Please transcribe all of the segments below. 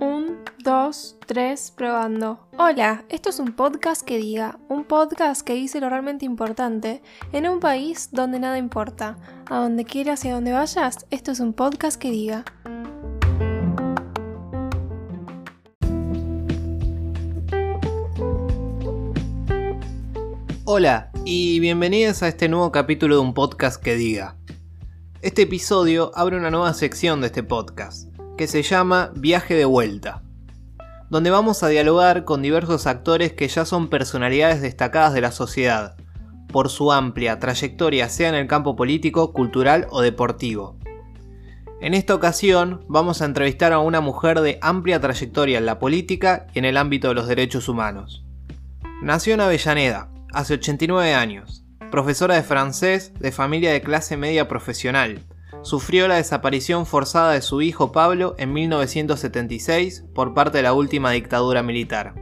Un, dos, tres, probando. Hola, esto es un podcast que diga, un podcast que dice lo realmente importante en un país donde nada importa. A donde quieras y a donde vayas, esto es un podcast que diga. Hola y bienvenidos a este nuevo capítulo de un podcast que diga. Este episodio abre una nueva sección de este podcast, que se llama Viaje de vuelta, donde vamos a dialogar con diversos actores que ya son personalidades destacadas de la sociedad, por su amplia trayectoria sea en el campo político, cultural o deportivo. En esta ocasión vamos a entrevistar a una mujer de amplia trayectoria en la política y en el ámbito de los derechos humanos. Nació en Avellaneda, hace 89 años, profesora de francés de familia de clase media profesional. Sufrió la desaparición forzada de su hijo Pablo en 1976 por parte de la última dictadura militar.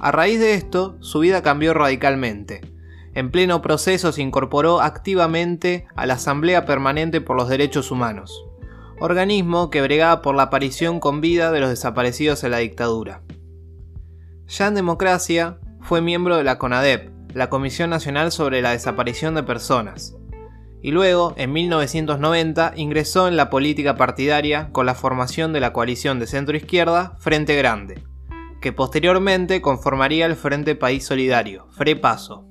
A raíz de esto, su vida cambió radicalmente. En pleno proceso se incorporó activamente a la Asamblea Permanente por los Derechos Humanos, organismo que bregaba por la aparición con vida de los desaparecidos en la dictadura. Ya en democracia, fue miembro de la CONADEP, la Comisión Nacional sobre la Desaparición de Personas, y luego, en 1990, ingresó en la política partidaria con la formación de la coalición de centro-izquierda Frente Grande, que posteriormente conformaría el Frente País Solidario, FREPASO.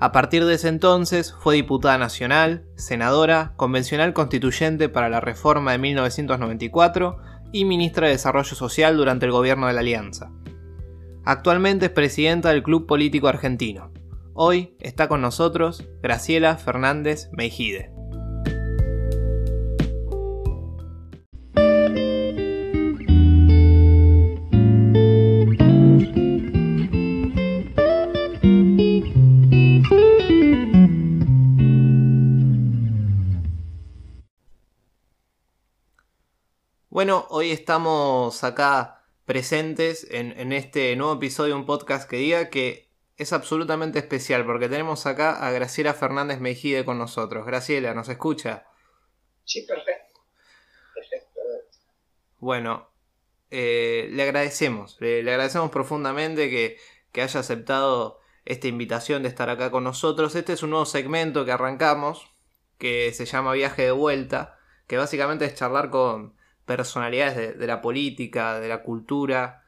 A partir de ese entonces fue diputada nacional, senadora, convencional constituyente para la reforma de 1994 y ministra de Desarrollo Social durante el gobierno de la Alianza. Actualmente es presidenta del Club Político Argentino. Hoy está con nosotros Graciela Fernández Meijide. Bueno, hoy estamos acá presentes en, este nuevo episodio de un podcast que diga que es absolutamente especial porque tenemos acá a Graciela Fernández Mejide con nosotros. Graciela, ¿nos escucha? Sí, perfecto. Perfecto. Bueno, eh, le agradecemos, le, agradecemos profundamente que, que haya aceptado esta invitación de estar acá con nosotros. Este es un nuevo segmento que arrancamos que se llama Viaje de Vuelta, que básicamente es charlar con personalidades de, la política, de la cultura,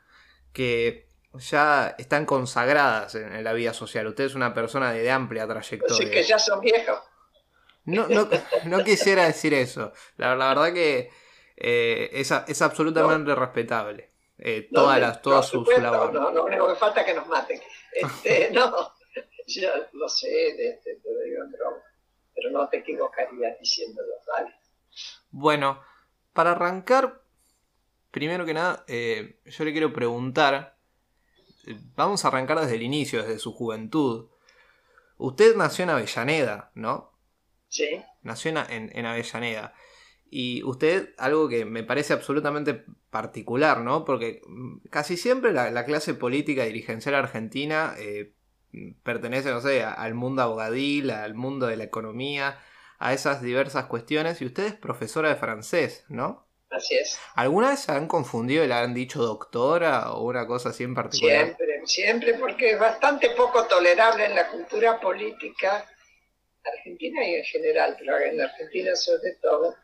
que ya están consagradas en, la vida social. Usted es una persona de, amplia trayectoria. Así que ya son viejos. No, no, quisiera decir eso. La, verdad que eh, es, absolutamente respetable. Eh, todas las, todas sus labores. No, no, lo que falta es que nos maten. Este, no, yo lo sé, pero, pero, no te equivocarías diciéndolo, ¿vale? Bueno, para arrancar, primero que nada, eh, yo le quiero preguntar, eh, vamos a arrancar desde el inicio, desde su juventud. Usted nació en Avellaneda, ¿no? Sí. Nació en, Avellaneda. Y usted, algo que me parece absolutamente particular, ¿no? Porque casi siempre la, clase política dirigencial argentina eh, pertenece, no sé, al mundo abogadil, al mundo de la economía, a esas diversas cuestiones y usted es profesora de francés, ¿no? Así es. ¿Alguna vez se han confundido y le han dicho doctora o una cosa así en particular? Siempre, siempre, porque es bastante poco tolerable en la cultura política argentina y en general, pero en la Argentina sobre todo,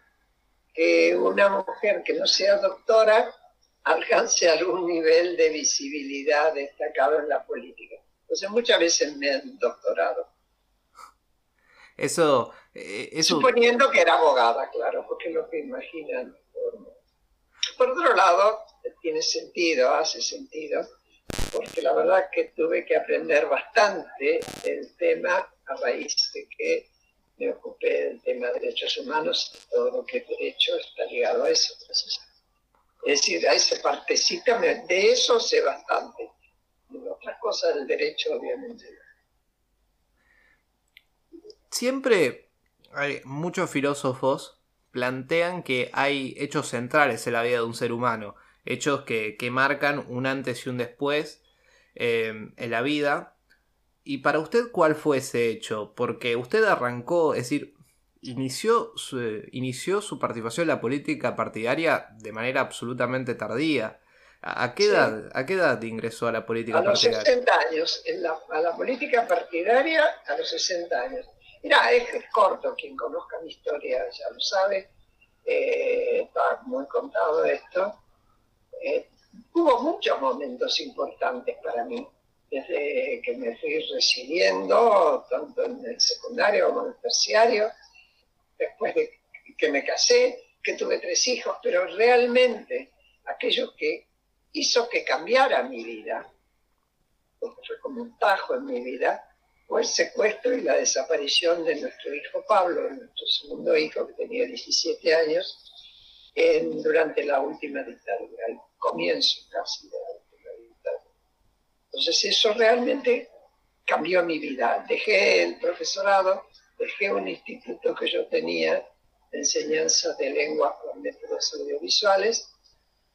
que una mujer que no sea doctora alcance algún nivel de visibilidad destacado en la política. Entonces muchas veces me han doctorado. Eso, eh, Suponiendo que era abogada, claro, porque es lo que imaginan. Por otro lado, tiene sentido, hace sentido, porque la verdad que tuve que aprender bastante el tema a raíz de que me ocupé del tema de derechos humanos y todo lo que he hecho está ligado a eso. es decir, a esa partecita, de eso sé bastante. De otras cosas del derecho, obviamente. Siempre hay muchos filósofos plantean que hay hechos centrales en la vida de un ser humano, hechos que, marcan un antes y un después eh, en la vida. Y para usted, ¿cuál fue ese hecho? Porque usted arrancó, es decir, inició su, inició su participación en la política partidaria de manera absolutamente tardía. ¿A qué, edad, ¿A qué edad ingresó a la política partidaria? A los 60 años, a la política partidaria a los 60 años. Mira, es, corto, quien conozca mi historia ya lo sabe, eh, está muy contado esto. Eh, hubo muchos momentos importantes para mí, desde que me fui recibiendo, tanto en el secundario como en el terciario, después de que me casé, que tuve tres hijos, pero realmente aquello que hizo que cambiara mi vida, porque fue como un tajo en mi vida, fue el secuestro y la desaparición de nuestro hijo Pablo, nuestro segundo hijo que tenía 17 años, durante la última dictadura, el comienzo casi de la última dictadura. Entonces eso realmente cambió mi vida. Dejé el profesorado, dejé un instituto que yo tenía de enseñanza de lenguas con métodos audiovisuales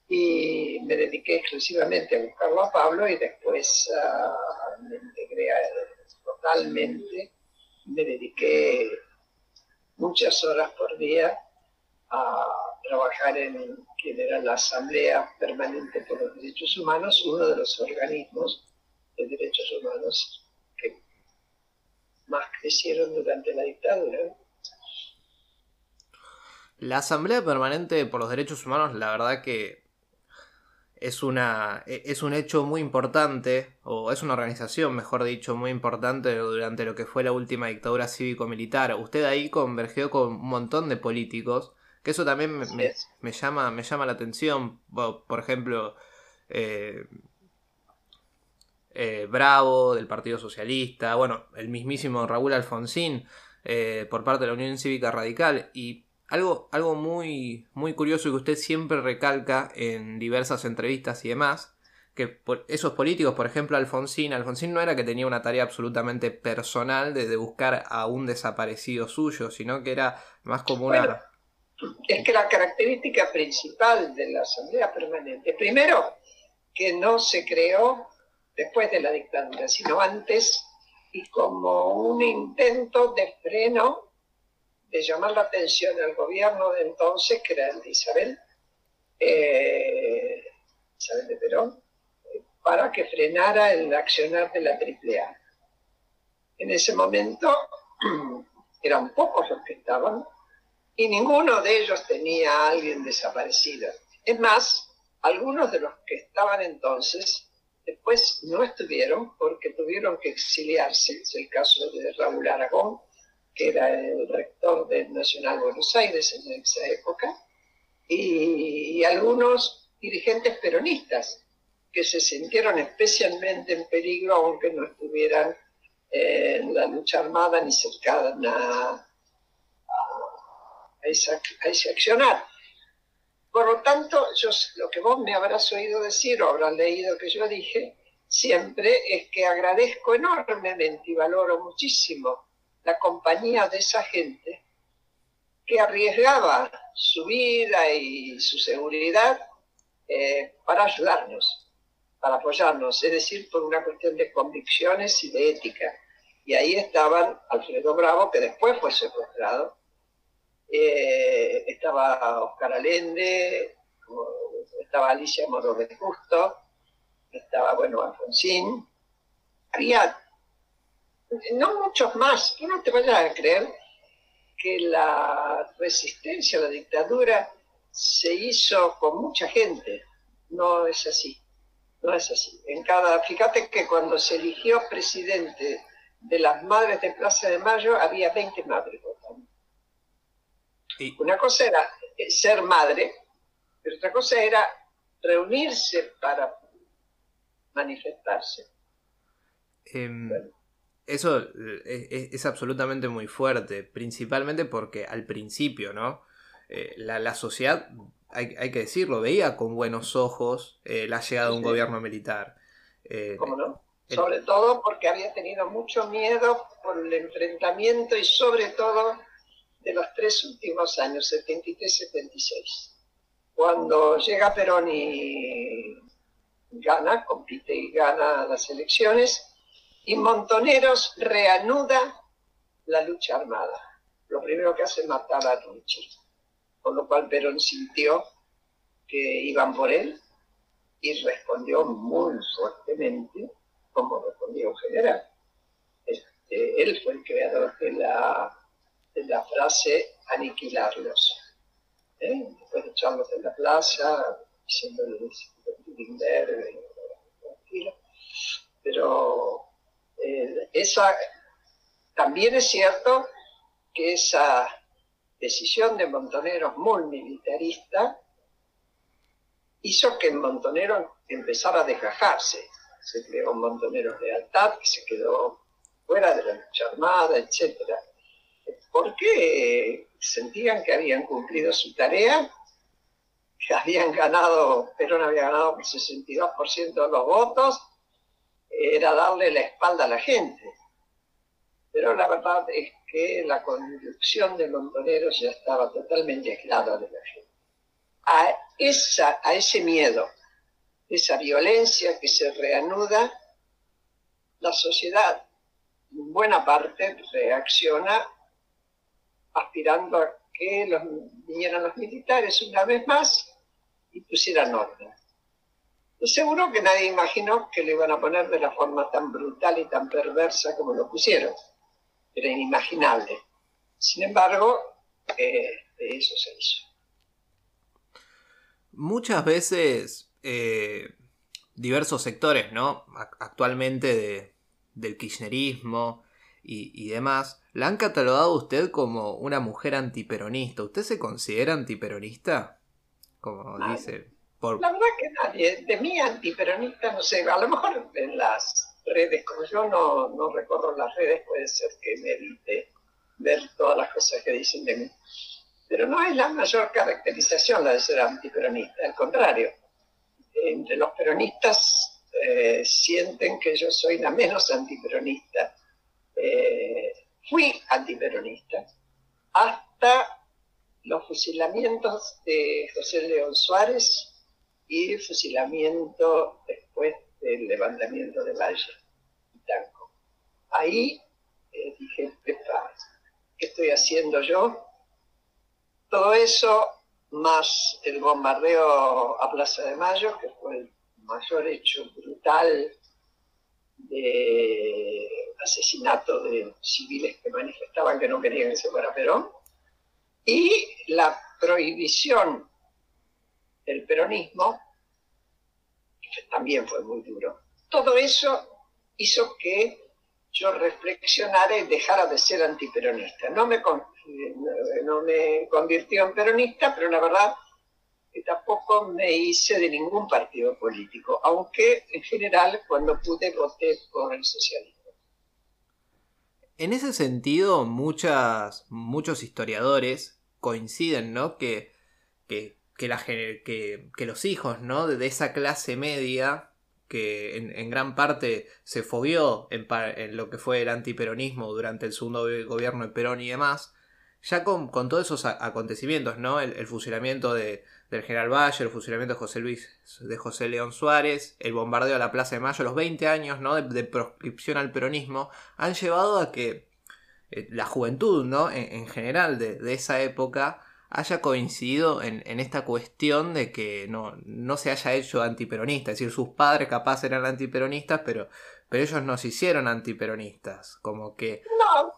y me dediqué exclusivamente a buscarlo a Pablo y después uh, totalmente, me dediqué muchas horas por día a trabajar en quien era la Asamblea Permanente por los Derechos Humanos, uno de los organismos de derechos humanos que más crecieron durante la dictadura. La Asamblea Permanente por los Derechos Humanos, la verdad que es, una, e, es un hecho muy importante, o es una organización, mejor dicho, muy importante durante lo que fue la última dictadura cívico-militar. Usted ahí convergió con un montón de políticos, que eso también me, llama, me llama la atención. Por ejemplo, eh, eh, Bravo del Partido Socialista, bueno, el mismísimo Raúl Alfonsín eh, por parte de la Unión Cívica Radical. Y algo, algo muy, muy curioso que usted siempre recalca en diversas entrevistas y demás, que esos políticos, por ejemplo Alfonsín, Alfonsín no era que tenía una tarea absolutamente personal de, buscar a un desaparecido suyo, sino que era más como una... es que la característica principal de la Asamblea Permanente, primero, que no se creó después de la dictadura, sino antes y como un intento de freno de llamar la atención al gobierno de entonces, que era el de Isabel, eh, Isabel de Perón, para que frenara el accionar de la AAA. En ese momento eran pocos los que estaban y ninguno de ellos tenía a alguien desaparecido. Es más, algunos de los que estaban entonces después no estuvieron porque tuvieron que exiliarse, es el caso de Raúl Aragón, que era el rector del Nacional Buenos Aires en esa época, y, algunos dirigentes peronistas que se sintieron especialmente en peligro aunque no estuvieran en la lucha armada ni cercadas a, a, ese accionar. Por lo tanto, yo, lo que vos me habrás oído decir o habrás leído que yo dije siempre es que agradezco enormemente y valoro muchísimo la compañía de esa gente que arriesgaba su vida y su seguridad eh, para ayudarnos, para apoyarnos, es decir, por una cuestión de convicciones y de ética. Y ahí estaban Alfredo Bravo, que después fue secuestrado, eh, estaba Oscar Allende, estaba Alicia Moro de Justo, estaba, bueno, Alfonsín. Había no muchos más. Tú no te vayas a creer que la resistencia a la dictadura se hizo con mucha gente. No es así. No es así. En cada, fíjate que cuando se eligió presidente de las madres de Plaza de Mayo había 20 madres votando. Una cosa era ser madre, pero otra cosa era reunirse para manifestarse. Em, eso eh, e, es, absolutamente muy fuerte, principalmente porque al principio, ¿no? Eh, la, sociedad, hay, que decirlo, veía con buenos ojos eh, la llegada de un gobierno militar. ¿Cómo no? Sobre todo porque había tenido mucho miedo por el enfrentamiento y sobre todo de los tres últimos años, 73-76. Cuando llega Perón y gana, compite y gana las elecciones, y Montoneros reanuda la lucha armada. lo primero que hace es matar a Ruchi. Con lo cual Perón sintió que iban por él y respondió muy fuertemente como respondió un general. Este, él fue el creador de la, de la frase aniquilarlos. ¿Eh? Después de en la plaza, diciéndoles tranquilo. Pero eh, esa, también es cierto que esa decisión de Montoneros muy militarista hizo que Montonero empezara a desgajarse. Se creó un Montonero Lealtad que se quedó fuera de la lucha armada, etc. Porque sentían que habían cumplido su tarea, que habían ganado, Perón había ganado por 62% de los votos, era darle la espalda a la gente. Pero la verdad es que la conducción de Montoneros ya estaba totalmente aislada de la gente. A, esa, a ese miedo, esa violencia que se reanuda, la sociedad en buena parte reacciona aspirando a que los, vinieran los militares una vez más y pusieran orden. Seguro que nadie imaginó que lo iban a poner de la forma tan brutal y tan perversa como lo pusieron. Era inimaginable. Sin embargo, eh, eso se hizo. Muchas veces eh, diversos sectores, ¿no? Actualmente del kirchnerismo y, demás, la han catalogado usted como una mujer antiperonista. ¿Usted se considera antiperonista? Como dice. Por... La verdad nadie, de mí antiperonista, no sé, a lo mejor en las redes, como yo no, no recorro las redes, puede ser que me evite ver todas las cosas que dicen de mí. Pero no es la mayor caracterización la de ser antiperonista, al contrario. Entre los peronistas eh, sienten que yo soy la menos antiperonista. Eh, fui antiperonista hasta los fusilamientos de José León Suárez y fusilamiento después del levantamiento de Valle y Tanco. Ahí eh, dije, ¿qué estoy haciendo yo? Todo eso, más el bombardeo a Plaza de Mayo, que fue el mayor hecho brutal de asesinato de civiles que manifestaban que no querían que se fuera Perón, y la prohibición del peronismo, que también fue muy duro. Todo eso hizo que yo reflexionara y dejara de ser antiperonista. No me, no me convirtió en peronista, pero la verdad que tampoco me hice de ningún partido político, aunque en general cuando pude voté por el socialismo. En ese sentido, muchas, muchos historiadores coinciden, ¿no? Que, que, que, los hijos, ¿no? De esa clase media que en, gran parte se fobió en, lo que fue el antiperonismo durante el segundo gobierno de Perón y demás, ya con, todos esos acontecimientos, ¿no? El, fusilamiento de, del general Valle, el fusilamiento de José Luis, de José León Suárez, el bombardeo a la Plaza de Mayo, los 20 años, ¿no? De, proscripción al peronismo, han llevado a que eh, la juventud, ¿no? En, general de, de esa época, haya coincidido en, esta cuestión de que no, no, se haya hecho antiperonista. Es decir, sus padres capaz eran antiperonistas, pero, pero ellos no se hicieron antiperonistas. Como que. No,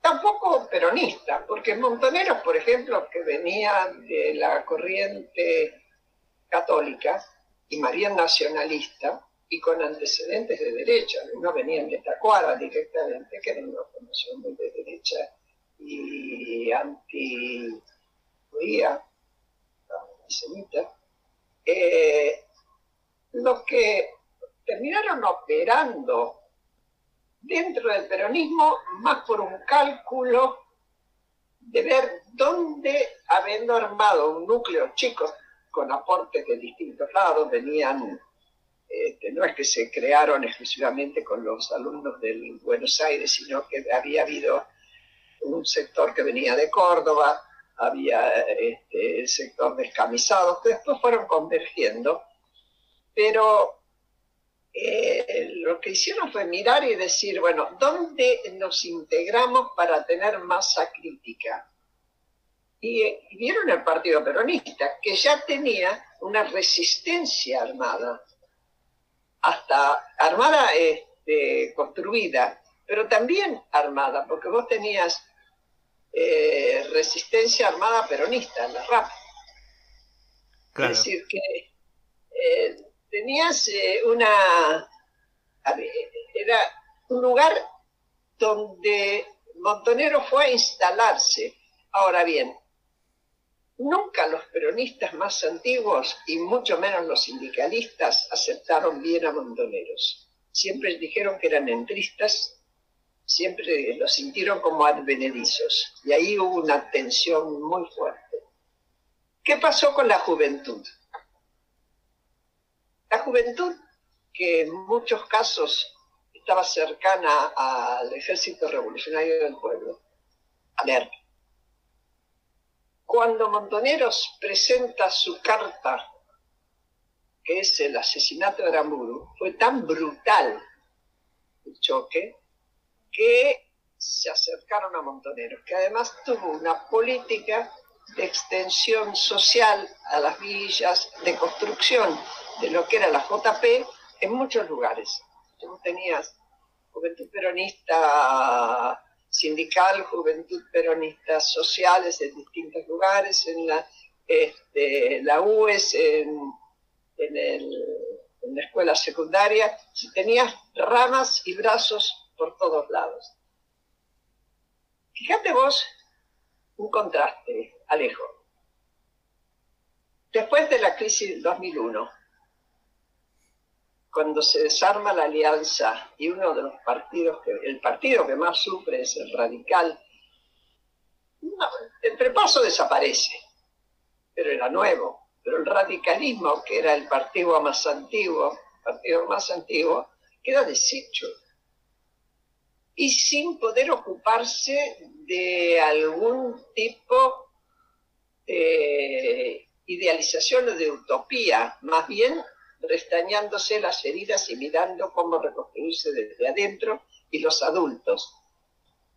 tampoco peronistas, porque Montoneros, por ejemplo, que venía de la corriente católica y María nacionalista y con antecedentes de derecha, uno venía de Tacuara directamente, que era una formación muy de derecha y anti judía, antisemita, eh, los que terminaron operando dentro del peronismo más por un cálculo de ver dónde, habiendo armado un núcleo chico con aportes de distintos lados, venían, este, no es que se crearon exclusivamente con los alumnos del Buenos Aires, sino que había habido un sector que venía de Córdoba, había este, el sector descamisado, que después fueron convergiendo, pero eh, lo que hicieron fue mirar y decir, bueno, ¿dónde nos integramos para tener masa crítica? Y, y vieron el Partido Peronista, que ya tenía una resistencia armada, hasta armada este, construida, pero también armada, porque vos tenías eh, resistencia armada peronista, la RAP. Es decir, que eh, tenías eh, una... Era un lugar donde Montonero fue a instalarse. Ahora bien, nunca los peronistas más antiguos y mucho menos los sindicalistas aceptaron bien a Montoneros. Siempre dijeron que eran entristas, siempre los sintieron como advenedizos. Y ahí hubo una tensión muy fuerte. ¿Qué pasó con la juventud? La juventud, que en muchos casos estaba cercana al ejército revolucionario del pueblo, a ver, cuando Montoneros presenta su carta, que es el asesinato de Aramburu, fue tan brutal el choque que se acercaron a Montoneros, que además tuvo una política de extensión social a las villas, de construcción de lo que era la JP en muchos lugares. Tú tenías Juventud Peronista sindical, Juventud Peronista sociales en distintos lugares, en la, este, la UES, en, en, la escuela secundaria, tenías ramas y brazos por todos lados. Fíjate vos un contraste, Alejo. Después de la crisis del 2001, cuando se desarma la alianza y uno de los partidos, que, el partido que más sufre es el radical, el prepaso desaparece, pero era nuevo. Pero el radicalismo, que era el partido más antiguo, partido más antiguo, queda deshecho. Y sin poder ocuparse de algún tipo de idealización o de utopía, más bien restañándose las heridas y mirando cómo reconstruirse desde adentro y los adultos.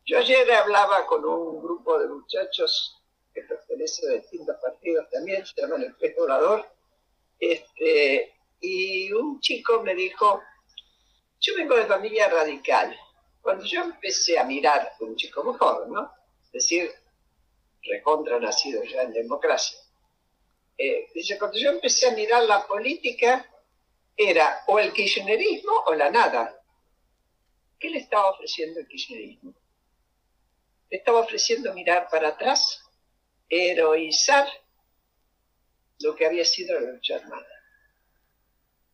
Yo ayer hablaba con un grupo de muchachos que pertenecen a distintos partidos también, se llaman el Pez este, y un chico me dijo, yo vengo de familia radical, cuando yo empecé a mirar, un chico joven, ¿no? Es decir, recontra nacido ya en democracia. Eh, dice, cuando yo empecé a mirar la política, era o el kirchnerismo o la nada. ¿Qué le estaba ofreciendo el kirchnerismo? Le estaba ofreciendo mirar para atrás, heroizar lo que había sido la lucha armada.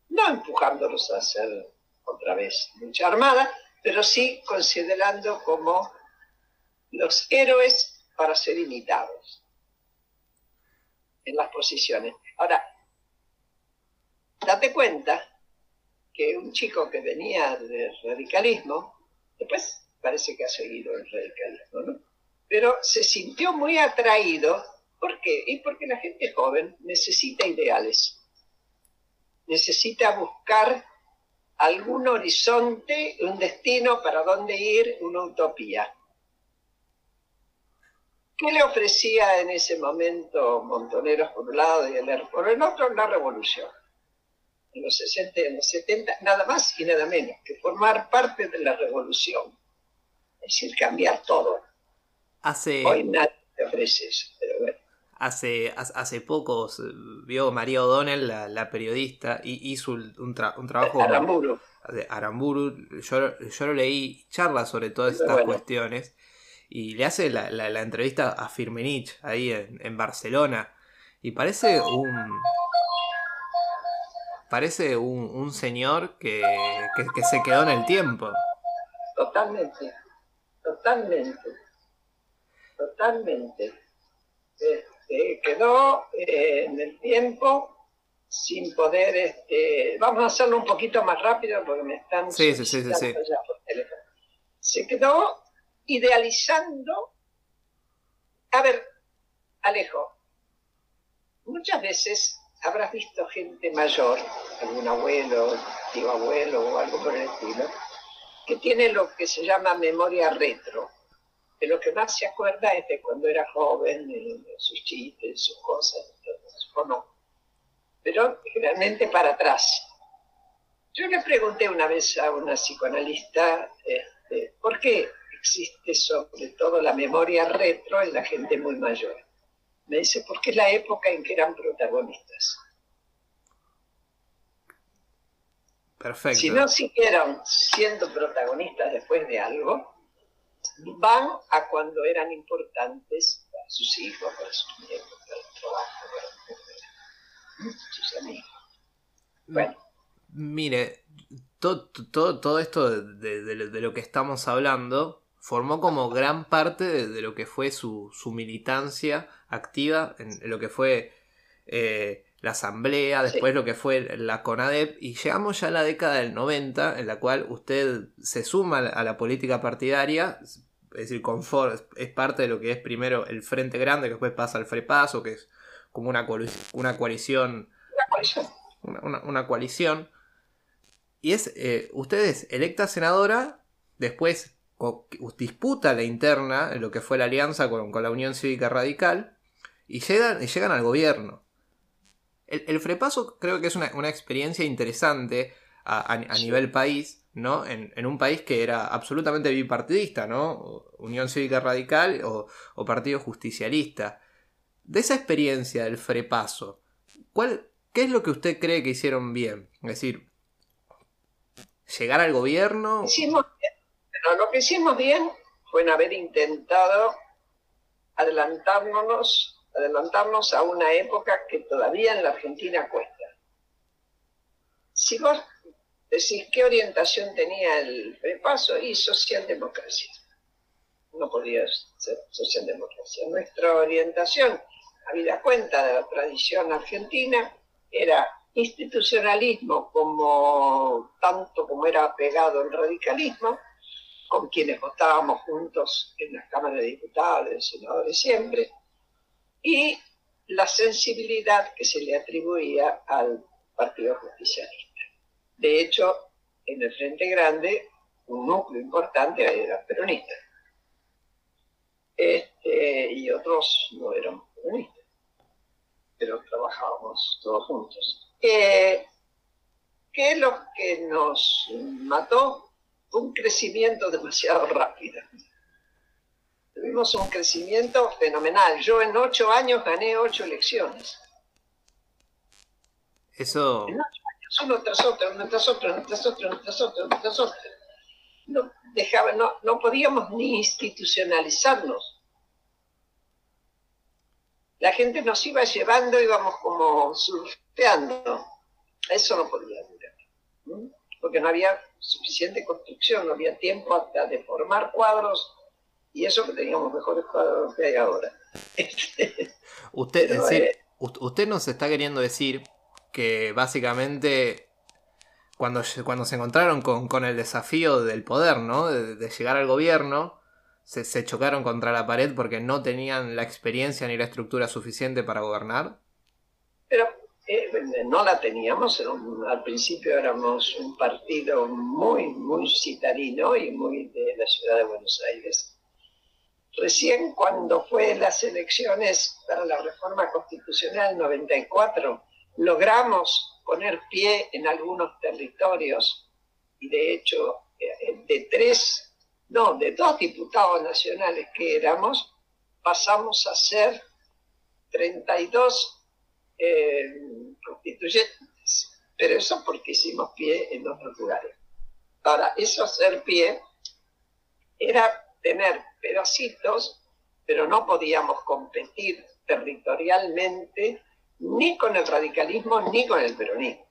No empujándolos a hacer otra vez lucha armada, pero sí considerando como los héroes para ser imitados en las posiciones. Ahora, date cuenta que un chico que venía del radicalismo, después parece que ha seguido el radicalismo, ¿no? Pero se sintió muy atraído, ¿por qué? Y porque la gente joven necesita ideales, necesita buscar algún horizonte, un destino para dónde ir, una utopía. ¿Qué le ofrecía en ese momento Montoneros por un lado y el por el otro? La revolución. En los 60 y en los 70, nada más y nada menos que formar parte de la revolución. Es decir, cambiar todo. Hace... Hoy nadie te ofrece eso, pero bueno. Hace, hace poco vio María O'Donnell, la, periodista, y hizo un, trabajo... Aramburu. De Aramburu. Yo, yo lo leí, charla sobre todas estas cuestiones, y le hace la, la, entrevista a Firmenich ahí en, Barcelona, y parece un... Parece un, señor que, que se quedó en el tiempo. Totalmente, totalmente, totalmente. Este, quedó eh, en el tiempo sin poder, este, vamos a hacerlo un poquito más rápido porque me están... Sí, sí, sí, sí, Se quedó idealizando, a ver, Alejo, muchas veces habrás visto gente mayor, algún abuelo, tío abuelo o algo por el estilo, que tiene lo que se llama memoria retro. De lo que más se acuerda es de cuando era joven, de sus chistes, sus cosas, o no. Pero generalmente para atrás. Yo le pregunté una vez a una psicoanalista este, por qué existe sobre todo la memoria retro en la gente muy mayor. Me dice, porque es la época en que eran protagonistas. Perfecto. Si no siguieron siendo protagonistas después de algo, van a cuando eran importantes para sus hijos, para sus nietos, para el trabajo, para sus amigos. Bueno. Mire, todo, todo, esto de, lo que estamos hablando formó como gran parte de, lo que fue su, militancia activa en, lo que fue eh, la asamblea, después lo que fue la CONADEP, y llegamos ya a la década del 90, en la cual usted se suma a la política partidaria, es decir, confort, es parte de lo que es primero el Frente Grande, que después pasa al Frepaso, que es como una, una coalición. Una, una, coalición. Y es, eh, usted es electa senadora, después disputa la interna, en lo que fue la alianza con, la Unión Cívica Radical, y llegan, y llegan al gobierno. El, Frepaso creo que es una, experiencia interesante a, nivel país, ¿no? En, un país que era absolutamente bipartidista, ¿no? Unión Cívica Radical o, Partido Justicialista. De esa experiencia del Frepaso, ¿cuál, ¿qué es lo que usted cree que hicieron bien? Es decir, llegar al gobierno lo que hicimos bien fue en haber intentado adelantarnos, adelantarnos a una época que todavía en la Argentina cuesta. Si vos decís qué orientación tenía el prepaso y socialdemocracia. No podía ser socialdemocracia. Nuestra orientación, habida cuenta de la tradición argentina, era institucionalismo como tanto como era pegado el radicalismo, con quienes votábamos juntos en la Cámara de Diputados, el senadores siempre, y la sensibilidad que se le atribuía al Partido Justicialista. De hecho, en el Frente Grande, un núcleo importante era peronista. Este, y otros no eran peronistas, pero trabajábamos todos juntos. Eh, ¿Qué es lo que nos mató? un crecimiento demasiado rápido. Tuvimos un crecimiento fenomenal. Yo en ocho años gané ocho elecciones. Eso. En ocho uno tras otro, uno tras otro, uno tras otro, uno tras otro, uno tras otro. No, dejaba, no, no podíamos ni institucionalizarnos. La gente nos iba llevando, íbamos como surfeando. Eso no podía durar. Porque no había suficiente construcción, no había tiempo hasta de formar cuadros y eso que teníamos mejores cuadros que hay ahora. usted, eh, usted nos está queriendo decir que básicamente cuando, cuando se encontraron con, el desafío del poder, ¿no? De, llegar al gobierno, se, se, chocaron contra la pared porque no tenían la experiencia ni la estructura suficiente para gobernar. Pero eh, no la teníamos, al principio éramos un partido muy, muy citarino y muy de la ciudad de Buenos Aires. Recién cuando fue las elecciones para la reforma constitucional 94, logramos poner pie en algunos territorios y de hecho eh, de tres, no, de dos diputados nacionales que éramos, pasamos a ser 32 eh, constituyentes, pero eso porque hicimos pie en otros lugares. Ahora, eso hacer pie era tener pedacitos, pero no podíamos competir territorialmente ni con el radicalismo ni con el peronismo.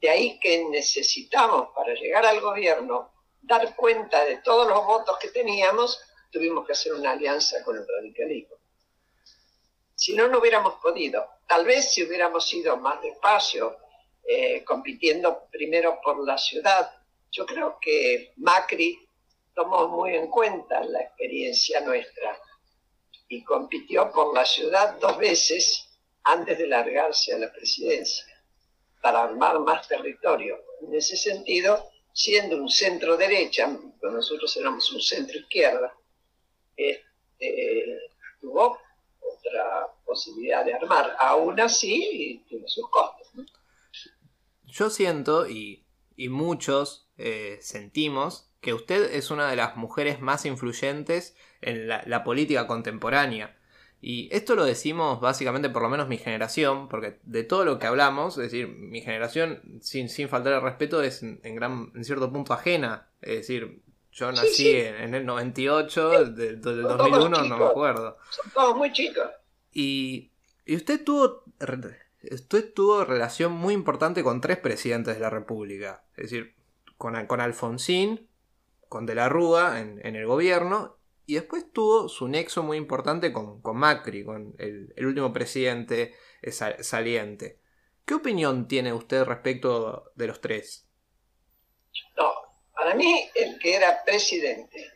De ahí que necesitamos para llegar al gobierno dar cuenta de todos los votos que teníamos, tuvimos que hacer una alianza con el radicalismo. Si no, no hubiéramos podido. Tal vez si hubiéramos ido más despacio, eh, compitiendo primero por la ciudad. Yo creo que Macri tomó muy en cuenta la experiencia nuestra y compitió por la ciudad dos veces antes de largarse a la presidencia, para armar más territorio. En ese sentido, siendo un centro derecha, nosotros éramos un centro izquierda, este, tuvo otra posibilidad de armar. Aún así, tiene sus costos. Yo siento, y, muchos eh, sentimos, que usted es una de las mujeres más influyentes en la política contemporánea. Y esto lo decimos básicamente por lo menos mi generación, porque de todo lo que hablamos, es decir, mi generación, sin, sin faltar el respeto, es en, gran, en cierto punto ajena. Es decir, yo nací En, el 98, del 2001 no me acuerdo. Son todos muy chicos. Y, y usted tuvo usted tuvo relación muy importante con tres presidentes de la República. Es decir, con, con Alfonsín, con De la Rúa en, en el gobierno y después tuvo su nexo muy importante con, Macri, con el, último presidente saliente. ¿Qué opinión tiene usted respecto de los tres? No, para mí el que era presidente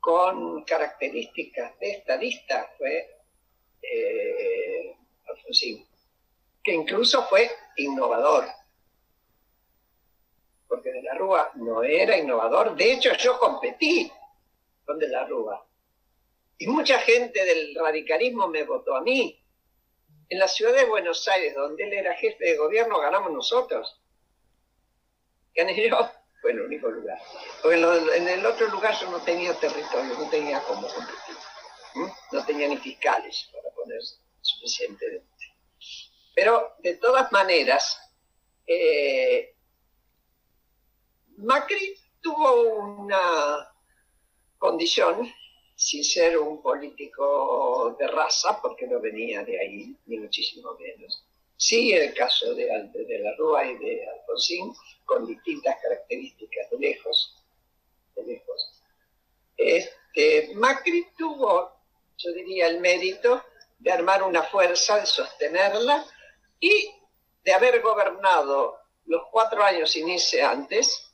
con características de estadista fue eh, Alfonsín, que incluso fue innovador. Porque de la Rúa no era innovador. De hecho, yo competí donde la Rúa. Y mucha gente del radicalismo me votó a mí. En la ciudad de Buenos Aires, donde él era jefe de gobierno, ganamos nosotros. Gané yo, fue el único lugar. Porque en, el otro lugar yo no tenía territorio, no tenía cómo competir. No tenía ni fiscales para poner suficientemente. Pero de todas maneras, eh, Macri tuvo una condición, sin ser un político de raza, porque no venía de ahí, ni muchísimo menos. Sí, el caso de, de la Rúa y de Alfonsín, con distintas características de lejos. De lejos. Este, Macri tuvo, yo diría, el mérito de armar una fuerza, de sostenerla y de haber gobernado los cuatro años iniciantes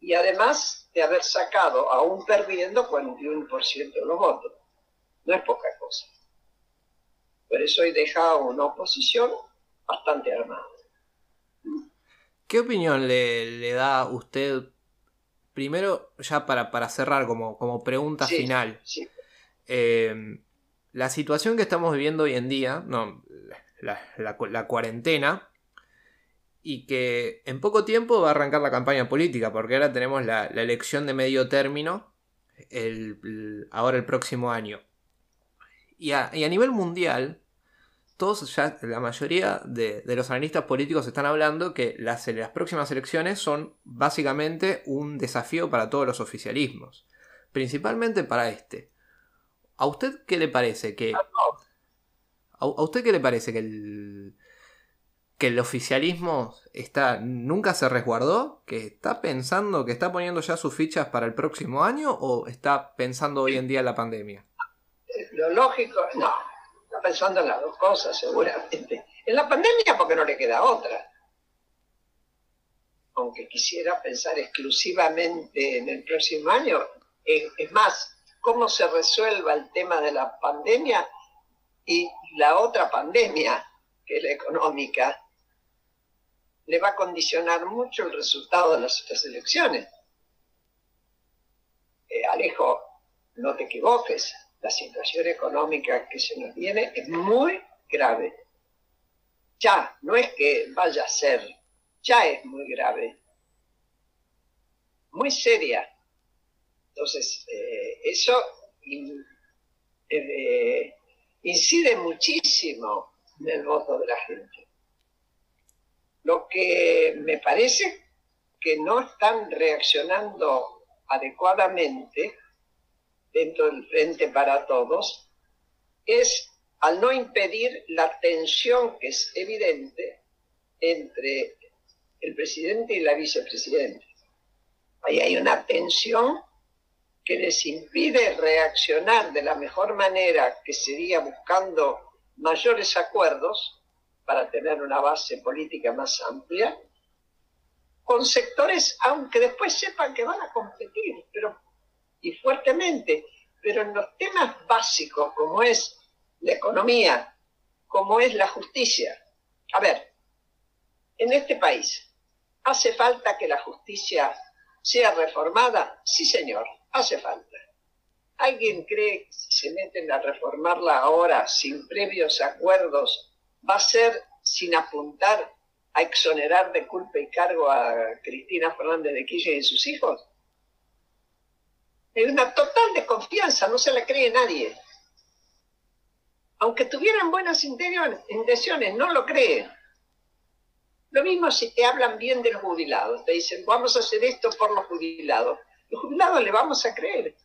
y además de haber sacado, aún perdiendo, 41% de los votos. No es poca cosa. Por eso hoy deja una oposición bastante armada. ¿Qué opinión le, da usted, primero, ya para, para cerrar como, como pregunta final? Eh, la situación que estamos viviendo hoy en día, no, la, la cuarentena, y que en poco tiempo va a arrancar la campaña política, porque ahora tenemos la, elección de medio término el, ahora el próximo año. Y a, nivel mundial, todos ya, la mayoría de, los analistas políticos están hablando que las, las próximas elecciones son básicamente un desafío para todos los oficialismos, principalmente para este. ¿A usted qué le parece que... ¿A, usted qué le parece que el, que el oficialismo está, nunca se resguardó, que está pensando, que está poniendo ya sus fichas para el próximo año o está pensando hoy en día la pandemia? Lo lógico, no, está pensando en las dos cosas seguramente. En la pandemia porque no le queda otra. Aunque quisiera pensar exclusivamente en el próximo año, es más, cómo se resuelva el tema de la pandemia y la otra pandemia, que es la económica, le va a condicionar mucho el resultado de las otras elecciones. Eh, Alejo, no te equivoques, la situación económica que se nos viene es muy grave. Ya, no es que vaya a ser, ya es muy grave, muy seria. Entonces, eh, eso eh, incide muchísimo en el voto de la gente. Lo que me parece que no están reaccionando adecuadamente dentro del Frente para Todos es al no impedir la tensión que es evidente entre el presidente y la vicepresidenta. Ahí hay una tensión que les impide reaccionar de la mejor manera que sería buscando mayores acuerdos para tener una base política más amplia, con sectores, aunque después sepan que van a competir, pero, y fuertemente, pero en los temas básicos como es la economía, como es la justicia. A ver, en este país, ¿hace falta que la justicia sea reformada? Sí, señor, hace falta. ¿Alguien cree que si se meten a reformarla ahora sin previos acuerdos va a ser sin apuntar a exonerar de culpa y cargo a Cristina Fernández de Kirchner y sus hijos? Hay una total desconfianza, no se la cree nadie. Aunque tuvieran buenas intenciones, no lo creen. Lo mismo si te hablan bien de los jubilados, te dicen, vamos a hacer esto por los jubilados. Los jubilados le vamos a creer.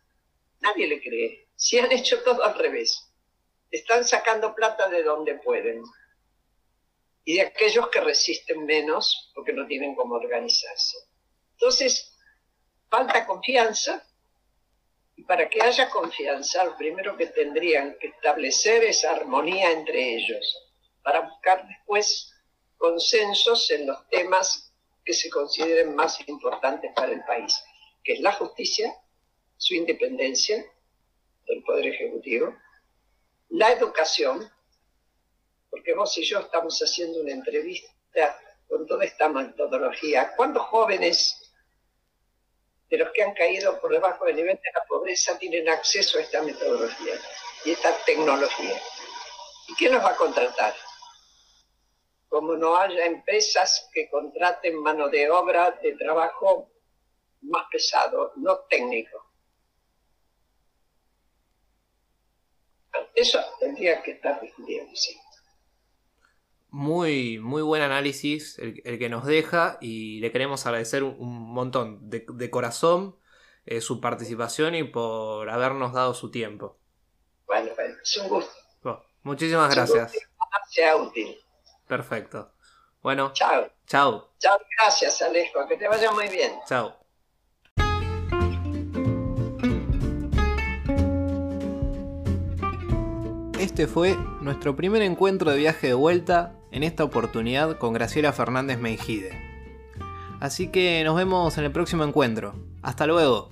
Nadie le cree. Si han hecho todo al revés. Están sacando plata de donde pueden. Y de aquellos que resisten menos porque no tienen cómo organizarse. Entonces, falta confianza. Y para que haya confianza, lo primero que tendrían que establecer es armonía entre ellos, para buscar después consensos en los temas que se consideren más importantes para el país, que es la justicia, su independencia del Poder Ejecutivo, la educación, porque vos y yo estamos haciendo una entrevista con toda esta metodología. ¿Cuántos jóvenes de los que han caído por debajo del nivel de la pobreza tienen acceso a esta metodología y esta tecnología? ¿Y quién los va a contratar? como no haya empresas que contraten mano de obra de trabajo más pesado, no técnico. Eso tendría que estar discutiendo, sí. Muy, muy buen análisis el, que nos deja y le queremos agradecer un, montón de, corazón eh, su participación y por habernos dado su tiempo. Bueno, bueno, es un gusto. muchísimas gracias. sea útil. Perfecto. Bueno. Chao. Chao. Chao, gracias Alejo, que te vaya muy bien. Chao. Este fue nuestro primer encuentro de viaje de vuelta, en esta oportunidad con Graciela Fernández Meijide. Así que nos vemos en el próximo encuentro. Hasta luego.